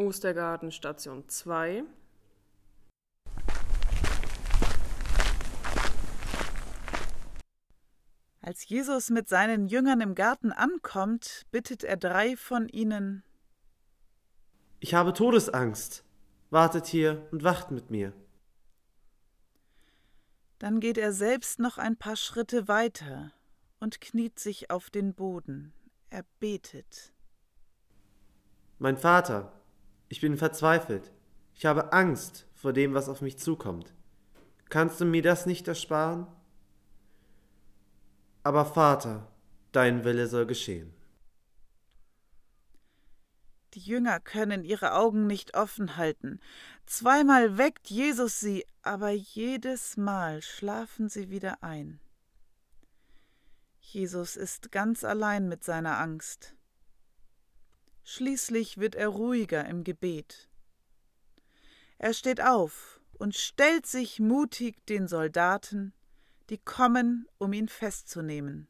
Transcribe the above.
Ostergarten Station 2. Als Jesus mit seinen Jüngern im Garten ankommt, bittet er drei von ihnen Ich habe Todesangst. Wartet hier und wacht mit mir. Dann geht er selbst noch ein paar Schritte weiter und kniet sich auf den Boden. Er betet. Mein Vater, ich bin verzweifelt. Ich habe Angst vor dem, was auf mich zukommt. Kannst du mir das nicht ersparen? Aber Vater, dein Wille soll geschehen. Die Jünger können ihre Augen nicht offen halten. Zweimal weckt Jesus sie, aber jedes Mal schlafen sie wieder ein. Jesus ist ganz allein mit seiner Angst. Schließlich wird er ruhiger im Gebet. Er steht auf und stellt sich mutig den Soldaten, die kommen, um ihn festzunehmen.